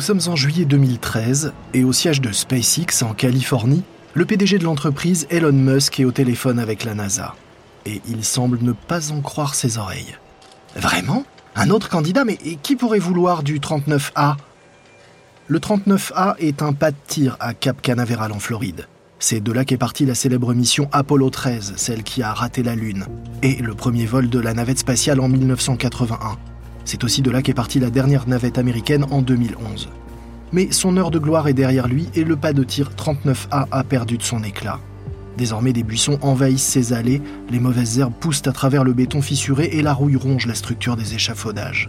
Nous sommes en juillet 2013 et au siège de SpaceX en Californie, le PDG de l'entreprise Elon Musk est au téléphone avec la NASA. Et il semble ne pas en croire ses oreilles. Vraiment? Un autre candidat? Mais qui pourrait vouloir du 39A Le 39A est un pas de tir à Cap Canaveral en Floride. C'est de là qu'est partie la célèbre mission Apollo 13, celle qui a raté la Lune, et le premier vol de la navette spatiale en 1981. C'est aussi de là qu'est partie la dernière navette américaine en 2011. Mais son heure de gloire est derrière lui et le pas de tir 39A a perdu de son éclat. Désormais, des buissons envahissent ses allées, les mauvaises herbes poussent à travers le béton fissuré et la rouille ronge la structure des échafaudages.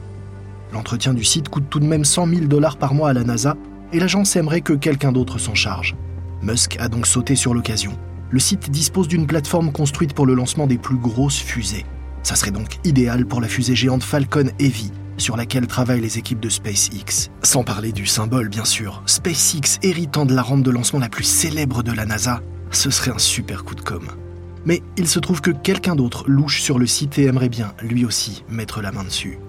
L'entretien du site coûte tout de même 100 000 dollars par mois à la NASA et l'agence aimerait que quelqu'un d'autre s'en charge. Musk a donc sauté sur l'occasion. Le site dispose d'une plateforme construite pour le lancement des plus grosses fusées. Ça serait donc idéal pour la fusée géante Falcon Heavy, sur laquelle travaillent les équipes de SpaceX. Sans parler du symbole, bien sûr. SpaceX héritant de la rampe de lancement la plus célèbre de la NASA, ce serait un super coup de com'. Mais il se trouve que quelqu'un d'autre louche sur le site et aimerait bien, lui aussi, mettre la main dessus.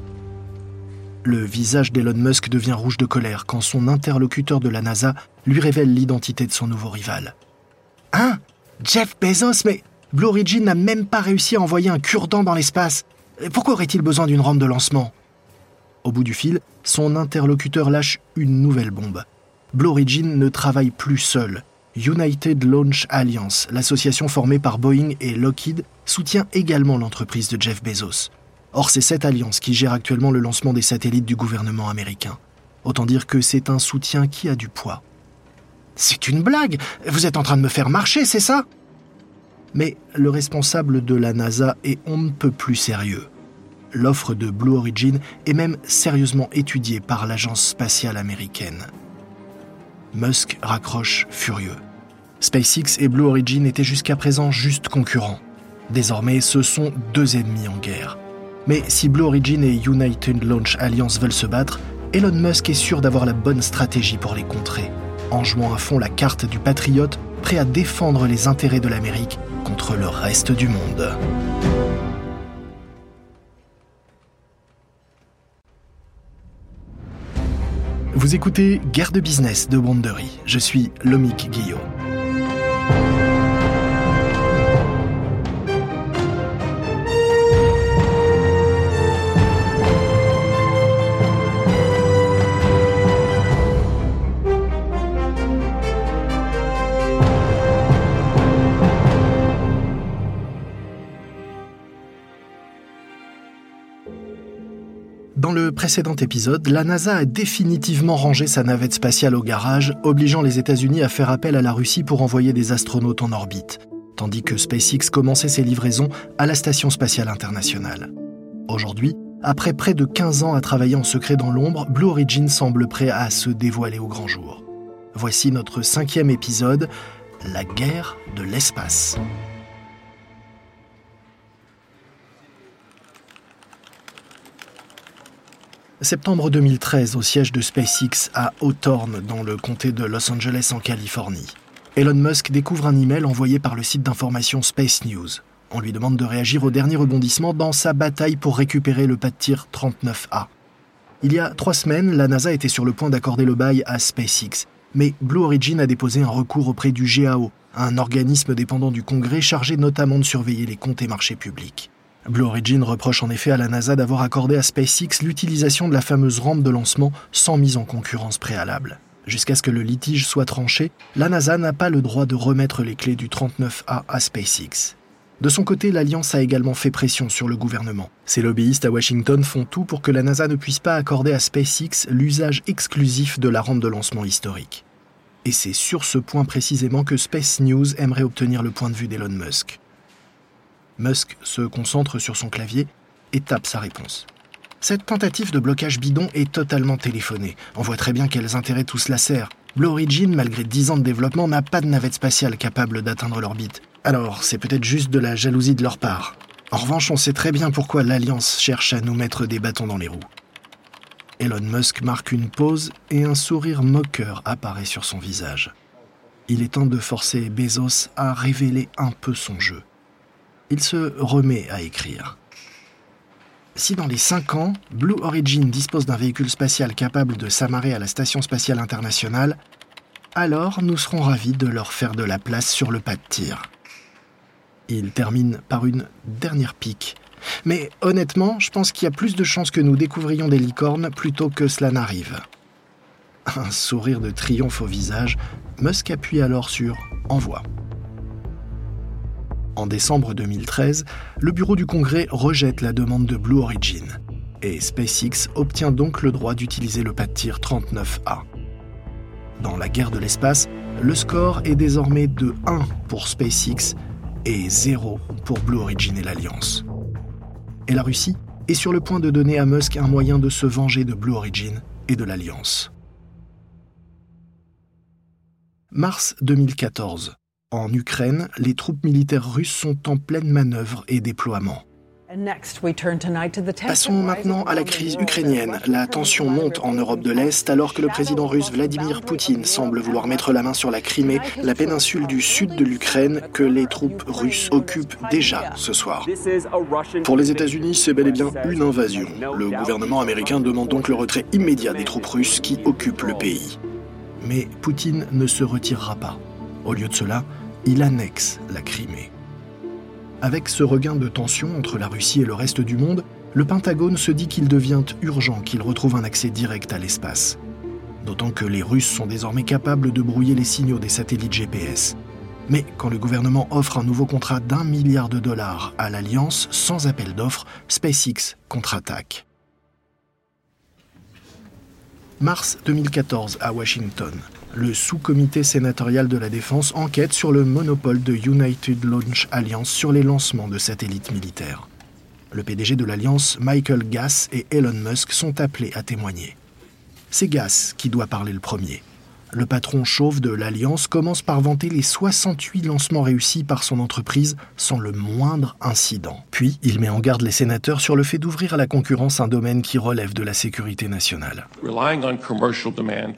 Le visage d'Elon Musk devient rouge de colère quand son interlocuteur de la NASA lui révèle l'identité de son nouveau rival. Hein? Jeff Bezos, mais Blue Origin n'a même pas réussi à envoyer un cure-dent dans l'espace. Pourquoi aurait-il besoin d'une rampe de lancement? Au bout du fil, son interlocuteur lâche une nouvelle bombe. Blue Origin ne travaille plus seul. United Launch Alliance, l'association formée par Boeing et Lockheed, soutient également l'entreprise de Jeff Bezos. Or, c'est cette alliance qui gère actuellement le lancement des satellites du gouvernement américain. Autant dire que c'est un soutien qui a du poids. C'est une blague Vous êtes en train de me faire marcher, c'est ça? Mais le responsable de la NASA est on ne peut plus sérieux. L'offre de Blue Origin est même sérieusement étudiée par l'agence spatiale américaine. Musk raccroche furieux. SpaceX et Blue Origin étaient jusqu'à présent juste concurrents. Désormais, ce sont deux ennemis en guerre. Mais si Blue Origin et United Launch Alliance veulent se battre, Elon Musk est sûr d'avoir la bonne stratégie pour les contrer, en jouant à fond la carte du patriote prêt à défendre les intérêts de l'Amérique contre le reste du monde. Vous écoutez Guerre de business de Wandery. Je suis Lomik Guillot. Dans le précédent épisode, la NASA a définitivement rangé sa navette spatiale au garage, obligeant les États-Unis à faire appel à la Russie pour envoyer des astronautes en orbite, tandis que SpaceX commençait ses livraisons à la Station spatiale internationale. Aujourd'hui, après près de 15 ans à travailler en secret dans l'ombre, Blue Origin semble prêt à se dévoiler au grand jour. Voici notre cinquième épisode, la guerre de l'espace. Septembre 2013 au siège de SpaceX à Hawthorne dans le comté de Los Angeles en Californie. Elon Musk découvre un email envoyé par le site d'information Space News. On lui demande de réagir au dernier rebondissement dans sa bataille pour récupérer le pas de tir 39A. Il y a trois semaines, la NASA était sur le point d'accorder le bail à SpaceX, mais Blue Origin a déposé un recours auprès du GAO, un organisme dépendant du Congrès chargé notamment de surveiller les comptes et marchés publics. Blue Origin reproche en effet à la NASA d'avoir accordé à SpaceX l'utilisation de la fameuse rampe de lancement sans mise en concurrence préalable. Jusqu'à ce que le litige soit tranché, la NASA n'a pas le droit de remettre les clés du 39A à SpaceX. De son côté, l'Alliance a également fait pression sur le gouvernement. Ses lobbyistes à Washington font tout pour que la NASA ne puisse pas accorder à SpaceX l'usage exclusif de la rampe de lancement historique. Et c'est sur ce point précisément que Space News aimerait obtenir le point de vue d'Elon Musk. Musk se concentre sur son clavier et tape sa réponse. Cette tentative de blocage bidon est totalement téléphonée. On voit très bien quels intérêts tout cela sert. Blue Origin, malgré 10 ans de développement, n'a pas de navette spatiale capable d'atteindre l'orbite. Alors, c'est peut-être juste de la jalousie de leur part. En revanche, on sait très bien pourquoi l'Alliance cherche à nous mettre des bâtons dans les roues. Elon Musk marque une pause et un sourire moqueur apparaît sur son visage. Il est temps de forcer Bezos à révéler un peu son jeu il se remet à écrire. Si dans les 5 ans, Blue Origin dispose d'un véhicule spatial capable de s'amarrer à la Station spatiale internationale, alors nous serons ravis de leur faire de la place sur le pas de tir. Il termine par une dernière pique. Mais honnêtement, je pense qu'il y a plus de chances que nous découvrions des licornes plutôt que cela n'arrive. Un sourire de triomphe au visage, Musk appuie alors sur Envoi. En décembre 2013, le bureau du Congrès rejette la demande de Blue Origin et SpaceX obtient donc le droit d'utiliser le pas de tir 39A. Dans la guerre de l'espace, le score est désormais de 1 pour SpaceX et 0 pour Blue Origin et l'Alliance. Et la Russie est sur le point de donner à Musk un moyen de se venger de Blue Origin et de l'Alliance. Mars 2014. En Ukraine, les troupes militaires russes sont en pleine manœuvre et déploiement. Passons maintenant à la crise ukrainienne. La tension monte en Europe de l'Est alors que le président russe Vladimir Poutine semble vouloir mettre la main sur la Crimée, la péninsule du sud de l'Ukraine que les troupes russes occupent déjà ce soir. Pour les États-Unis, c'est bel et bien une invasion. Le gouvernement américain demande donc le retrait immédiat des troupes russes qui occupent le pays. Mais Poutine ne se retirera pas. Au lieu de cela, il annexe la Crimée. Avec ce regain de tension entre la Russie et le reste du monde, le Pentagone se dit qu'il devient urgent qu'il retrouve un accès direct à l'espace. D'autant que les Russes sont désormais capables de brouiller les signaux des satellites GPS. Mais quand le gouvernement offre un nouveau contrat d'un milliard de dollars à l'Alliance sans appel d'offres, SpaceX contre-attaque. Mars 2014 à Washington le sous-comité sénatorial de la défense enquête sur le monopole de United Launch Alliance sur les lancements de satellites militaires. Le PDG de l'alliance, Michael Gass et Elon Musk sont appelés à témoigner. C'est Gass qui doit parler le premier. Le patron chauve de l'Alliance commence par vanter les 68 lancements réussis par son entreprise sans le moindre incident. Puis, il met en garde les sénateurs sur le fait d'ouvrir à la concurrence un domaine qui relève de la sécurité nationale.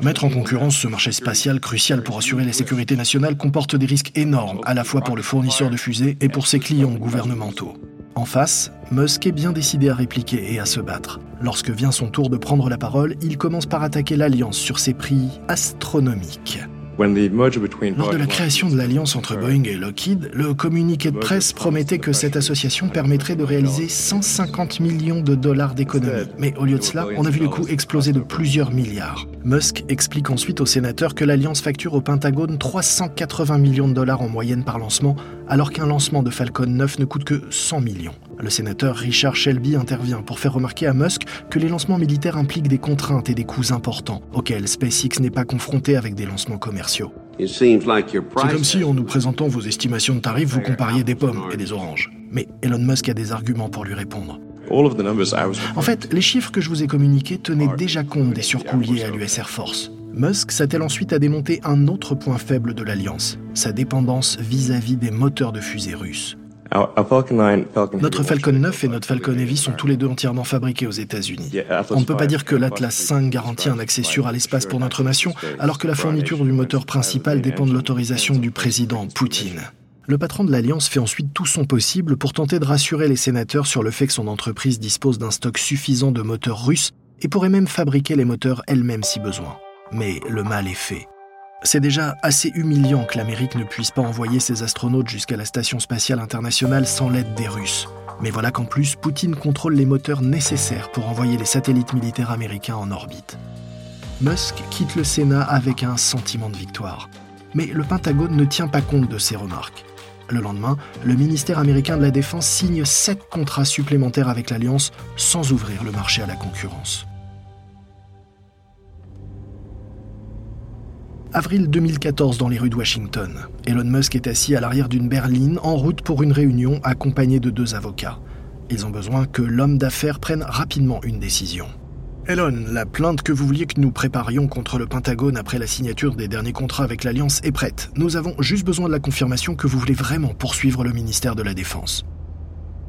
Mettre en concurrence ce marché spatial crucial pour assurer la sécurité nationale comporte des risques énormes, à la fois pour le fournisseur de fusées et pour ses clients gouvernementaux. En face, Musk est bien décidé à répliquer et à se battre. Lorsque vient son tour de prendre la parole, il commence par attaquer l'Alliance sur ses prix astronomiques. Lors de la création de l'alliance entre Boeing et Lockheed, le communiqué de presse promettait que cette association permettrait de réaliser 150 millions de dollars d'économies. Mais au lieu de cela, on a vu le coût exploser de plusieurs milliards. Musk explique ensuite aux sénateurs que l'alliance facture au Pentagone 380 millions de dollars en moyenne par lancement, alors qu'un lancement de Falcon 9 ne coûte que 100 millions. Le sénateur Richard Shelby intervient pour faire remarquer à Musk que les lancements militaires impliquent des contraintes et des coûts importants, auxquels SpaceX n'est pas confronté avec des lancements commerciaux. C'est comme si, en nous présentant vos estimations de tarifs, vous compariez des pommes et des oranges. Mais Elon Musk a des arguments pour lui répondre. En fait, les chiffres que je vous ai communiqués tenaient déjà compte des surcoûts liés à l'US Air Force. Musk s'attelle ensuite à démonter un autre point faible de l'Alliance, sa dépendance vis-à-vis des moteurs de fusée russes. Notre Falcon 9 et notre Falcon Heavy sont tous les deux entièrement fabriqués aux États-Unis. On ne peut pas dire que l'Atlas 5 garantit un accès sûr à l'espace pour notre nation, alors que la fourniture du moteur principal dépend de l'autorisation du président Poutine. Le patron de l'Alliance fait ensuite tout son possible pour tenter de rassurer les sénateurs sur le fait que son entreprise dispose d'un stock suffisant de moteurs russes et pourrait même fabriquer les moteurs elle-même si besoin. Mais le mal est fait. C'est déjà assez humiliant que l'Amérique ne puisse pas envoyer ses astronautes jusqu'à la Station spatiale internationale sans l'aide des Russes. Mais voilà qu'en plus, Poutine contrôle les moteurs nécessaires pour envoyer les satellites militaires américains en orbite. Musk quitte le Sénat avec un sentiment de victoire. Mais le Pentagone ne tient pas compte de ces remarques. Le lendemain, le ministère américain de la Défense signe sept contrats supplémentaires avec l'Alliance sans ouvrir le marché à la concurrence. Avril 2014 dans les rues de Washington. Elon Musk est assis à l'arrière d'une berline en route pour une réunion accompagné de deux avocats. Ils ont besoin que l'homme d'affaires prenne rapidement une décision. Elon, la plainte que vous vouliez que nous préparions contre le Pentagone après la signature des derniers contrats avec l'Alliance est prête. Nous avons juste besoin de la confirmation que vous voulez vraiment poursuivre le ministère de la Défense.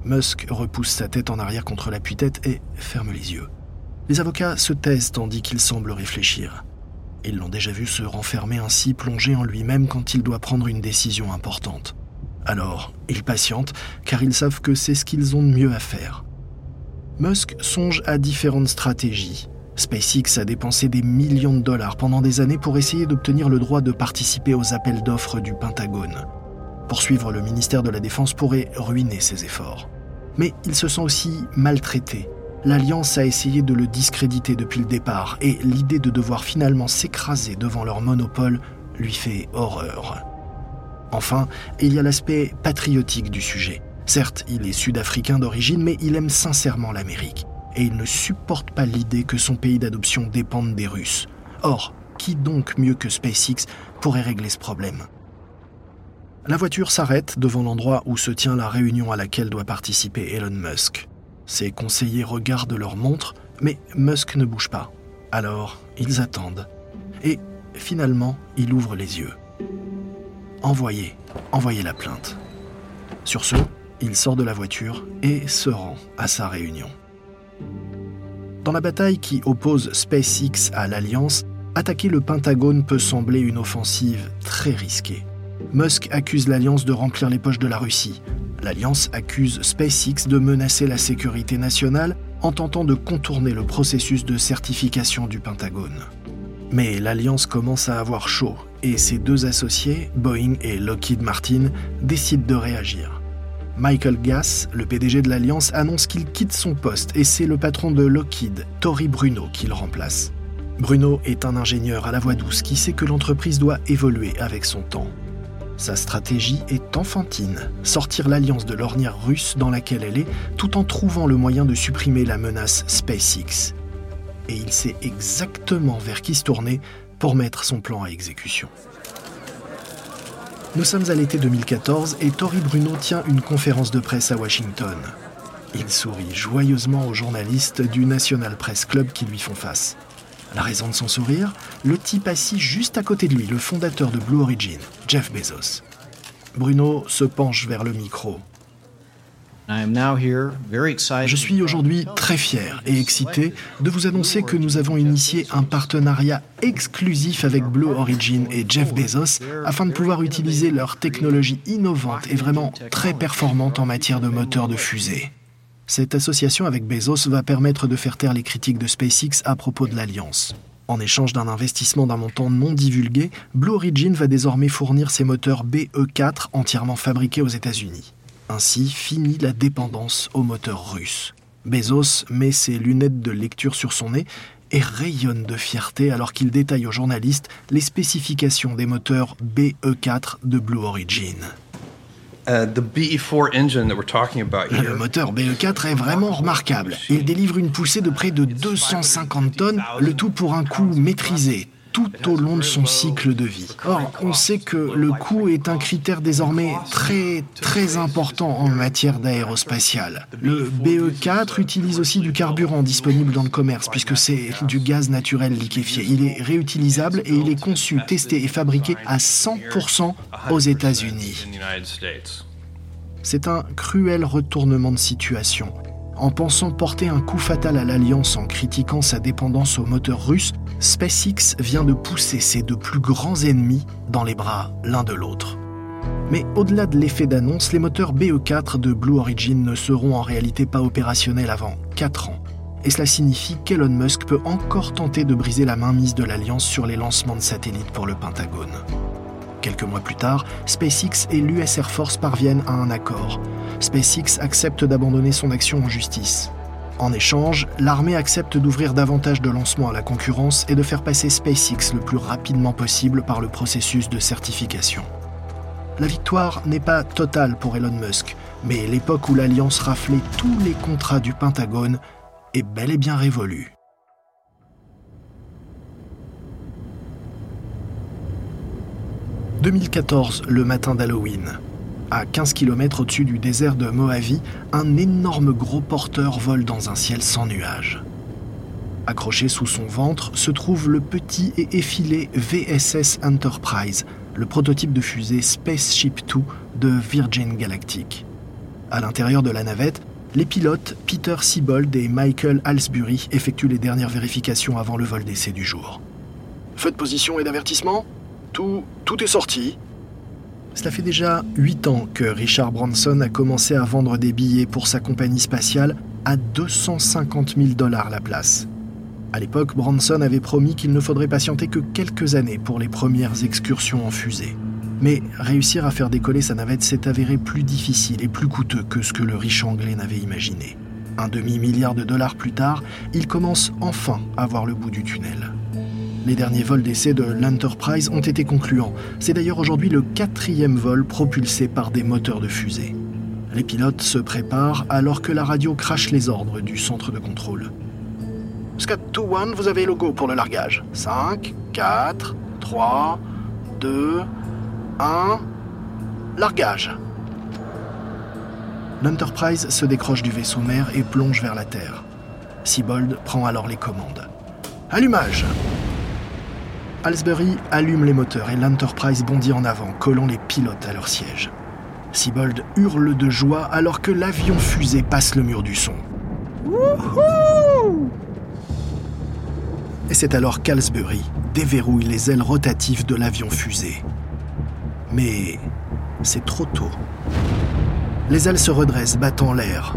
Musk repousse sa tête en arrière contre l'appui-tête et ferme les yeux. Les avocats se taisent tandis qu'il semble réfléchir. Ils l'ont déjà vu se renfermer ainsi plongé en lui-même quand il doit prendre une décision importante. Alors, ils patientent, car ils savent que c'est ce qu'ils ont de mieux à faire. Musk songe à différentes stratégies. SpaceX a dépensé des millions de dollars pendant des années pour essayer d'obtenir le droit de participer aux appels d'offres du Pentagone. Poursuivre le ministère de la Défense pourrait ruiner ses efforts. Mais il se sent aussi maltraité. L'Alliance a essayé de le discréditer depuis le départ et l'idée de devoir finalement s'écraser devant leur monopole lui fait horreur. Enfin, il y a l'aspect patriotique du sujet. Certes, il est sud-africain d'origine, mais il aime sincèrement l'Amérique. Et il ne supporte pas l'idée que son pays d'adoption dépende des Russes. Or, qui donc mieux que SpaceX pourrait régler ce problème? La voiture s'arrête devant l'endroit où se tient la réunion à laquelle doit participer Elon Musk. Ses conseillers regardent leur montre, mais Musk ne bouge pas. Alors, ils attendent. Et finalement, il ouvre les yeux. Envoyez, envoyez la plainte. Sur ce, il sort de la voiture et se rend à sa réunion. Dans la bataille qui oppose SpaceX à l'Alliance, attaquer le Pentagone peut sembler une offensive très risquée. Musk accuse l'Alliance de remplir les poches de la Russie. L'Alliance accuse SpaceX de menacer la sécurité nationale en tentant de contourner le processus de certification du Pentagone. Mais l'Alliance commence à avoir chaud et ses deux associés, Boeing et Lockheed Martin, décident de réagir. Michael Gass, le PDG de l'Alliance, annonce qu'il quitte son poste et c'est le patron de Lockheed, Tory Bruno, qui le remplace. Bruno est un ingénieur à la voix douce qui sait que l'entreprise doit évoluer avec son temps. Sa stratégie est enfantine, sortir l'alliance de l'ornière russe dans laquelle elle est, tout en trouvant le moyen de supprimer la menace SpaceX. Et il sait exactement vers qui se tourner pour mettre son plan à exécution. Nous sommes à l'été 2014 et Tory Bruno tient une conférence de presse à Washington. Il sourit joyeusement aux journalistes du National Press Club qui lui font face. La raison de son sourire Le type assis juste à côté de lui, le fondateur de Blue Origin, Jeff Bezos. Bruno se penche vers le micro. Je suis aujourd'hui très fier et excité de vous annoncer que nous avons initié un partenariat exclusif avec Blue Origin et Jeff Bezos afin de pouvoir utiliser leur technologie innovante et vraiment très performante en matière de moteur de fusée. Cette association avec Bezos va permettre de faire taire les critiques de SpaceX à propos de l'alliance. En échange d'un investissement d'un montant non divulgué, Blue Origin va désormais fournir ses moteurs BE4 entièrement fabriqués aux États-Unis. Ainsi finit la dépendance aux moteurs russes. Bezos met ses lunettes de lecture sur son nez et rayonne de fierté alors qu'il détaille aux journalistes les spécifications des moteurs BE4 de Blue Origin. Uh, Le moteur BE4 est vraiment remarquable. Il délivre une poussée de près de 250 tonnes, le tout pour un coût maîtrisé, tout au long de son cycle de vie. Or, on sait que le coût est un critère désormais très très important en matière d'aérospatiale. Le BE4 utilise aussi du carburant disponible dans le commerce puisque c'est du gaz naturel liquéfié. Il est réutilisable et il est conçu, testé et fabriqué à 100% aux États-Unis. C'est un cruel retournement de situation. En pensant porter un coup fatal à l'Alliance en critiquant sa dépendance aux moteurs russes, SpaceX vient de pousser ses deux plus grands ennemis dans les bras l'un de l'autre. Mais au-delà de l'effet d'annonce, les moteurs BE4 de Blue Origin ne seront en réalité pas opérationnels avant 4 ans. Et cela signifie qu'Elon Musk peut encore tenter de briser la mainmise de l'Alliance sur les lancements de satellites pour le Pentagone. Quelques mois plus tard, SpaceX et l'US Air Force parviennent à un accord. SpaceX accepte d'abandonner son action en justice. En échange, l'armée accepte d'ouvrir davantage de lancements à la concurrence et de faire passer SpaceX le plus rapidement possible par le processus de certification. La victoire n'est pas totale pour Elon Musk, mais l'époque où l'Alliance raflait tous les contrats du Pentagone est bel et bien révolue. « 2014, le matin d'Halloween. À 15 km au-dessus du désert de Mojave, un énorme gros porteur vole dans un ciel sans nuages. Accroché sous son ventre se trouve le petit et effilé VSS Enterprise, le prototype de fusée Spaceship 2 de Virgin Galactic. À l'intérieur de la navette, les pilotes Peter Siebold et Michael Halsbury effectuent les dernières vérifications avant le vol d'essai du jour. Feu de position et d'avertissement? Tout, est sorti, cela fait déjà 8 ans que Richard Branson a commencé à vendre des billets pour sa compagnie spatiale à 250 000 dollars la place. À l'époque, Branson avait promis qu'il ne faudrait patienter que quelques années pour les premières excursions en fusée. Mais réussir à faire décoller sa navette s'est avéré plus difficile et plus coûteux que ce que le riche anglais n'avait imaginé. Un demi-milliard de dollars plus tard, il commence enfin à voir le bout du tunnel. Les derniers vols d'essai de l'Enterprise ont été concluants. C'est d'ailleurs aujourd'hui le quatrième vol propulsé par des moteurs de fusée. Les pilotes se préparent alors que la radio crache les ordres du centre de contrôle. Scott 2-1, vous avez le go pour le largage. 5, 4, 3, 2, 1. Largage. L'Enterprise se décroche du vaisseau mère et plonge vers la Terre. Sibold prend alors les commandes. Allumage Halsbury allume les moteurs et l'Enterprise bondit en avant, collant les pilotes à leur siège. Sibold hurle de joie alors que l'avion fusée passe le mur du son. Et c'est alors qu'Halsbury déverrouille les ailes rotatives de l'avion fusée. Mais c'est trop tôt. Les ailes se redressent, battant l'air.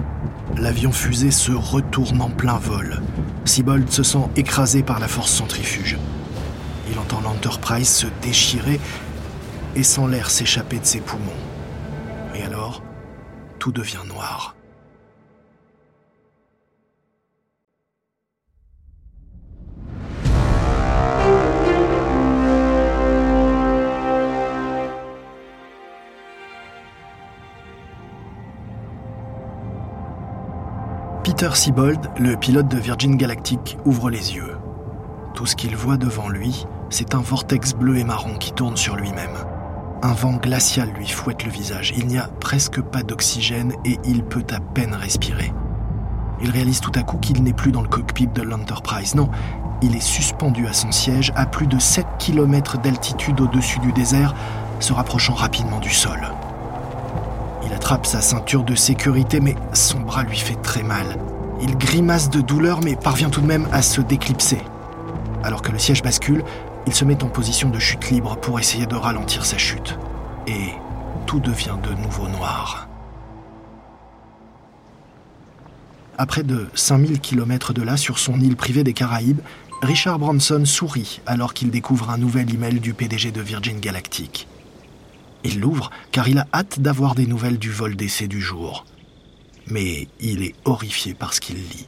L'avion fusée se retourne en plein vol. Sibold se sent écrasé par la force centrifuge. Il entend l'Enterprise se déchirer et sent l'air s'échapper de ses poumons. Et alors, tout devient noir. Peter Siebold, le pilote de Virgin Galactic, ouvre les yeux. Tout ce qu'il voit devant lui, c'est un vortex bleu et marron qui tourne sur lui-même. Un vent glacial lui fouette le visage. Il n'y a presque pas d'oxygène et il peut à peine respirer. Il réalise tout à coup qu'il n'est plus dans le cockpit de l'Enterprise. Non, il est suspendu à son siège à plus de 7 km d'altitude au-dessus du désert, se rapprochant rapidement du sol. Il attrape sa ceinture de sécurité, mais son bras lui fait très mal. Il grimace de douleur, mais parvient tout de même à se déclipser. Alors que le siège bascule, il se met en position de chute libre pour essayer de ralentir sa chute. Et tout devient de nouveau noir. À près de 5000 km de là, sur son île privée des Caraïbes, Richard Branson sourit alors qu'il découvre un nouvel email du PDG de Virgin Galactic. Il l'ouvre car il a hâte d'avoir des nouvelles du vol d'essai du jour. Mais il est horrifié par ce qu'il lit.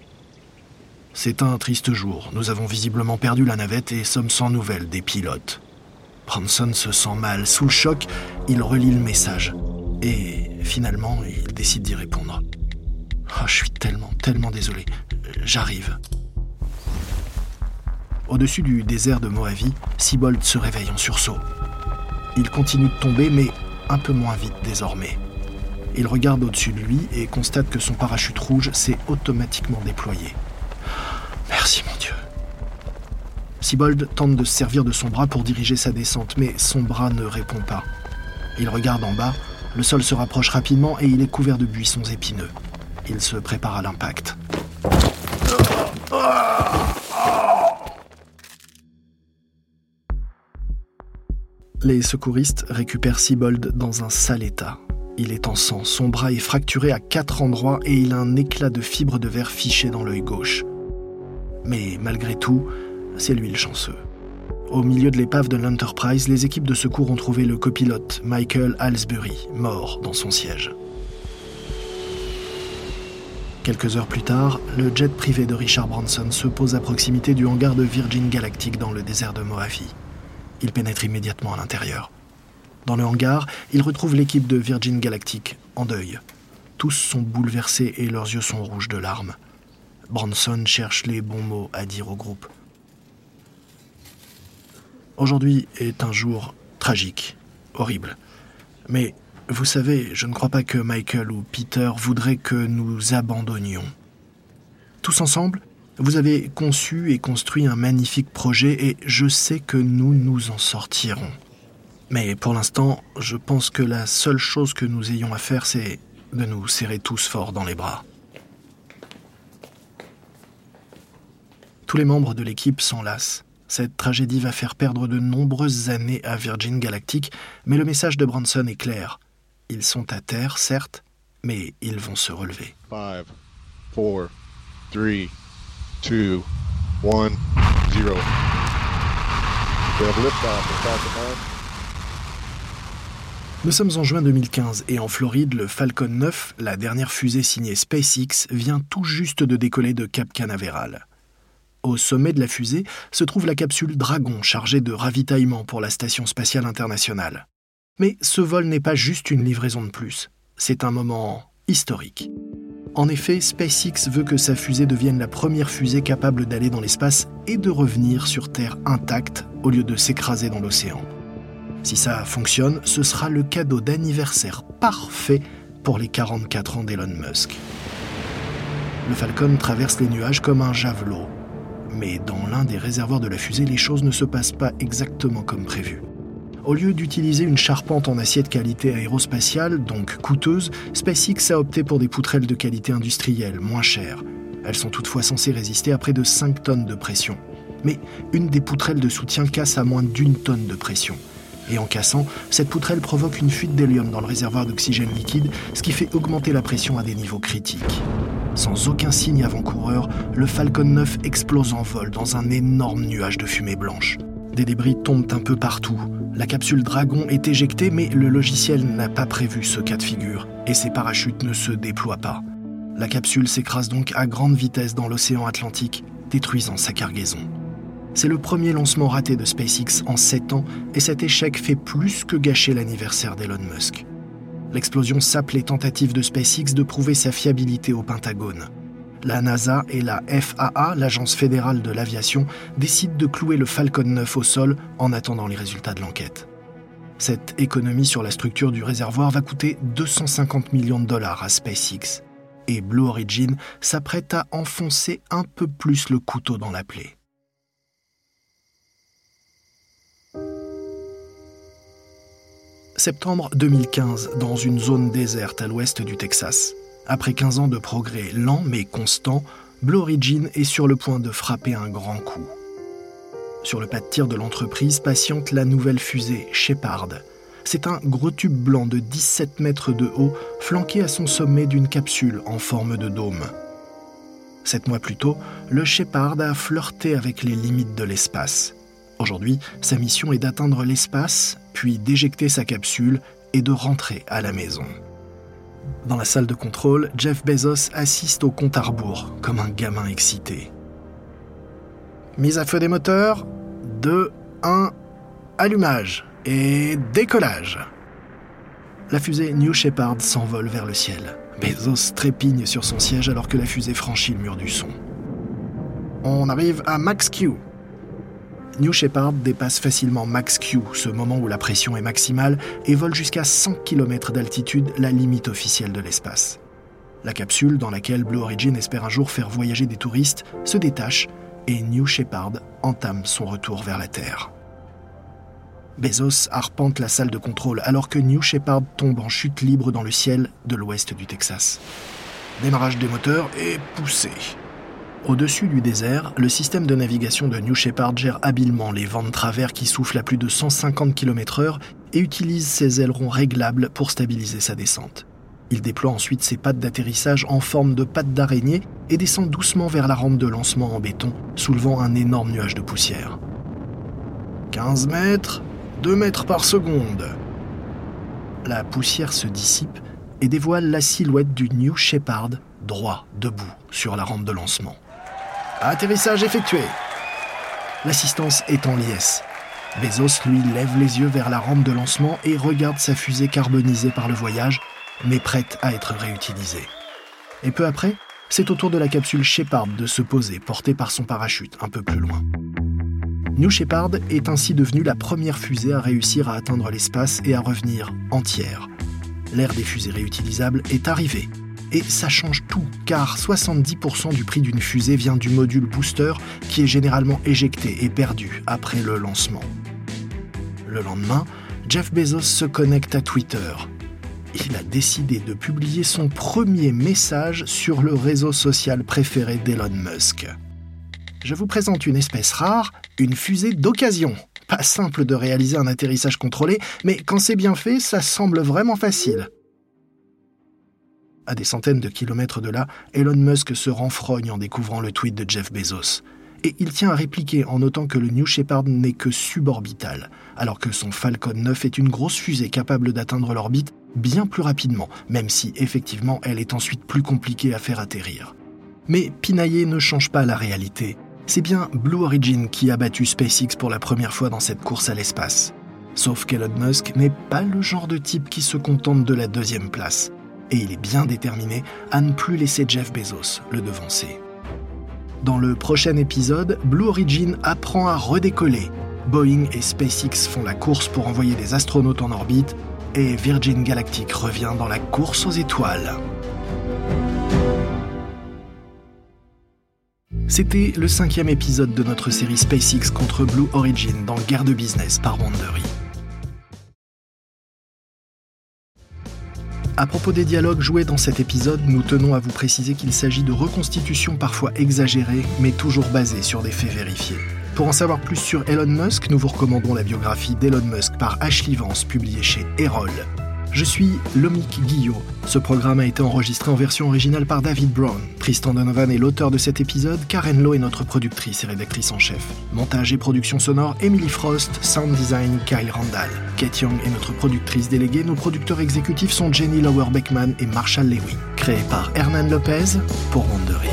C'est un triste jour. Nous avons visiblement perdu la navette et sommes sans nouvelles des pilotes. Branson se sent mal. Sous le choc, il relit le message. Et finalement, il décide d'y répondre. Oh, je suis tellement, tellement désolé. J'arrive. Au-dessus du désert de Mojave, Sibold se réveille en sursaut. Il continue de tomber, mais un peu moins vite désormais. Il regarde au-dessus de lui et constate que son parachute rouge s'est automatiquement déployé. Merci mon Dieu. Sibold tente de se servir de son bras pour diriger sa descente, mais son bras ne répond pas. Il regarde en bas, le sol se rapproche rapidement et il est couvert de buissons épineux. Il se prépare à l'impact. Les secouristes récupèrent Sibold dans un sale état. Il est en sang, son bras est fracturé à quatre endroits et il a un éclat de fibre de verre fiché dans l'œil gauche. Mais malgré tout, c'est lui le chanceux. Au milieu de l'épave de l'Enterprise, les équipes de secours ont trouvé le copilote, Michael Halsbury, mort dans son siège. Quelques heures plus tard, le jet privé de Richard Branson se pose à proximité du hangar de Virgin Galactic dans le désert de Mojave. Il pénètre immédiatement à l'intérieur. Dans le hangar, il retrouve l'équipe de Virgin Galactic, en deuil. Tous sont bouleversés et leurs yeux sont rouges de larmes. Branson cherche les bons mots à dire au groupe. Aujourd'hui est un jour tragique, horrible. Mais vous savez, je ne crois pas que Michael ou Peter voudraient que nous abandonnions. Tous ensemble, vous avez conçu et construit un magnifique projet et je sais que nous nous en sortirons. Mais pour l'instant, je pense que la seule chose que nous ayons à faire, c'est de nous serrer tous fort dans les bras. Tous les membres de l'équipe s'enlacent. Cette tragédie va faire perdre de nombreuses années à Virgin Galactic, mais le message de Branson est clair. Ils sont à terre, certes, mais ils vont se relever. 5, 4, 3, 2, 1, 0. Nous sommes en juin 2015 et en Floride, le Falcon 9, la dernière fusée signée SpaceX, vient tout juste de décoller de Cap Canaveral. Au sommet de la fusée se trouve la capsule Dragon chargée de ravitaillement pour la Station spatiale internationale. Mais ce vol n'est pas juste une livraison de plus, c'est un moment historique. En effet, SpaceX veut que sa fusée devienne la première fusée capable d'aller dans l'espace et de revenir sur Terre intacte au lieu de s'écraser dans l'océan. Si ça fonctionne, ce sera le cadeau d'anniversaire parfait pour les 44 ans d'Elon Musk. Le Falcon traverse les nuages comme un javelot, mais dans l'un des réservoirs de la fusée, les choses ne se passent pas exactement comme prévu. Au lieu d'utiliser une charpente en acier de qualité aérospatiale, donc coûteuse, SpaceX a opté pour des poutrelles de qualité industrielle, moins chères. Elles sont toutefois censées résister à près de 5 tonnes de pression. Mais une des poutrelles de soutien casse à moins d'une tonne de pression. Et en cassant, cette poutrelle provoque une fuite d'hélium dans le réservoir d'oxygène liquide, ce qui fait augmenter la pression à des niveaux critiques. Sans aucun signe avant-coureur, le Falcon 9 explose en vol dans un énorme nuage de fumée blanche. Des débris tombent un peu partout. La capsule Dragon est éjectée, mais le logiciel n'a pas prévu ce cas de figure, et ses parachutes ne se déploient pas. La capsule s'écrase donc à grande vitesse dans l'océan Atlantique, détruisant sa cargaison. C'est le premier lancement raté de SpaceX en 7 ans, et cet échec fait plus que gâcher l'anniversaire d'Elon Musk. L'explosion sape les tentatives de SpaceX de prouver sa fiabilité au Pentagone la NASA et la FAA, l'Agence fédérale de l'aviation, décident de clouer le Falcon 9 au sol en attendant les résultats de l'enquête. Cette économie sur la structure du réservoir va coûter 250 millions de dollars à SpaceX. Et Blue Origin s'apprête à enfoncer un peu plus le couteau dans la plaie. Septembre 2015, dans une zone déserte à l'ouest du Texas. Après 15 ans de progrès lent mais constant, Blue Origin est sur le point de frapper un grand coup. Sur le pas de tir de l'entreprise patiente la nouvelle fusée Shepard. C'est un gros tube blanc de 17 mètres de haut, flanqué à son sommet d'une capsule en forme de dôme. Sept mois plus tôt, le Shepard a flirté avec les limites de l'espace. Aujourd'hui, sa mission est d'atteindre l'espace, puis d'éjecter sa capsule et de rentrer à la maison. Dans la salle de contrôle, Jeff Bezos assiste au compte à rebours, comme un gamin excité. Mise à feu des moteurs, 2, 1, allumage et décollage. La fusée New Shepard s'envole vers le ciel. Bezos trépigne sur son siège alors que la fusée franchit le mur du son. On arrive à Max Q, New Shepard dépasse facilement Max Q, ce moment où la pression est maximale, et vole jusqu'à 100 km d'altitude, la limite officielle de l'espace. La capsule dans laquelle Blue Origin espère un jour faire voyager des touristes se détache et New Shepard entame son retour vers la Terre. Bezos arpente la salle de contrôle alors que New Shepard tombe en chute libre dans le ciel de l'ouest du Texas. Démarrage des moteurs et poussée. Au-dessus du désert, le système de navigation de New Shepard gère habilement les vents de travers qui soufflent à plus de 150 km/h et utilise ses ailerons réglables pour stabiliser sa descente. Il déploie ensuite ses pattes d'atterrissage en forme de pattes d'araignée et descend doucement vers la rampe de lancement en béton, soulevant un énorme nuage de poussière. 15 mètres, 2 mètres par seconde. La poussière se dissipe et dévoile la silhouette du New Shepard droit, debout, sur la rampe de lancement. Atterrissage effectué. L'assistance est en liesse. Bezos, lui, lève les yeux vers la rampe de lancement et regarde sa fusée carbonisée par le voyage, mais prête à être réutilisée. Et peu après, c'est au tour de la capsule Shepard de se poser, portée par son parachute un peu plus loin. New Shepard est ainsi devenue la première fusée à réussir à atteindre l'espace et à revenir entière. L'ère des fusées réutilisables est arrivée et ça change tout, car 70% du prix d'une fusée vient du module booster qui est généralement éjecté et perdu après le lancement. Le lendemain, Jeff Bezos se connecte à Twitter. Il a décidé de publier son premier message sur le réseau social préféré d'Elon Musk. Je vous présente une espèce rare, une fusée d'occasion. Pas simple de réaliser un atterrissage contrôlé, mais quand c'est bien fait, ça semble vraiment facile. À des centaines de kilomètres de là, Elon Musk se renfrogne en découvrant le tweet de Jeff Bezos. Et il tient à répliquer en notant que le New Shepard n'est que suborbital, alors que son Falcon 9 est une grosse fusée capable d'atteindre l'orbite bien plus rapidement, même si effectivement elle est ensuite plus compliquée à faire atterrir. Mais pinailler ne change pas la réalité. C'est bien Blue Origin qui a battu SpaceX pour la première fois dans cette course à l'espace. Sauf qu'Elon Musk n'est pas le genre de type qui se contente de la deuxième place. Et il est bien déterminé à ne plus laisser Jeff Bezos le devancer. Dans le prochain épisode, Blue Origin apprend à redécoller. Boeing et SpaceX font la course pour envoyer des astronautes en orbite et Virgin Galactic revient dans la course aux étoiles. C'était le cinquième épisode de notre série SpaceX contre Blue Origin dans Guerre de business par Wandery. À propos des dialogues joués dans cet épisode, nous tenons à vous préciser qu'il s'agit de reconstitutions parfois exagérées, mais toujours basées sur des faits vérifiés. Pour en savoir plus sur Elon Musk, nous vous recommandons la biographie d'Elon Musk par Ashley Vance, publiée chez Erol. Je suis Lomik Guillot. Ce programme a été enregistré en version originale par David Brown. Tristan Donovan est l'auteur de cet épisode, Karen Lowe est notre productrice et rédactrice en chef. Montage et production sonore, Emily Frost, sound design, Kyle Randall. Kate Young est notre productrice déléguée, nos producteurs exécutifs sont Jenny Lower Beckman et Marshall Lewin. Créé par Hernan Lopez pour Wandery.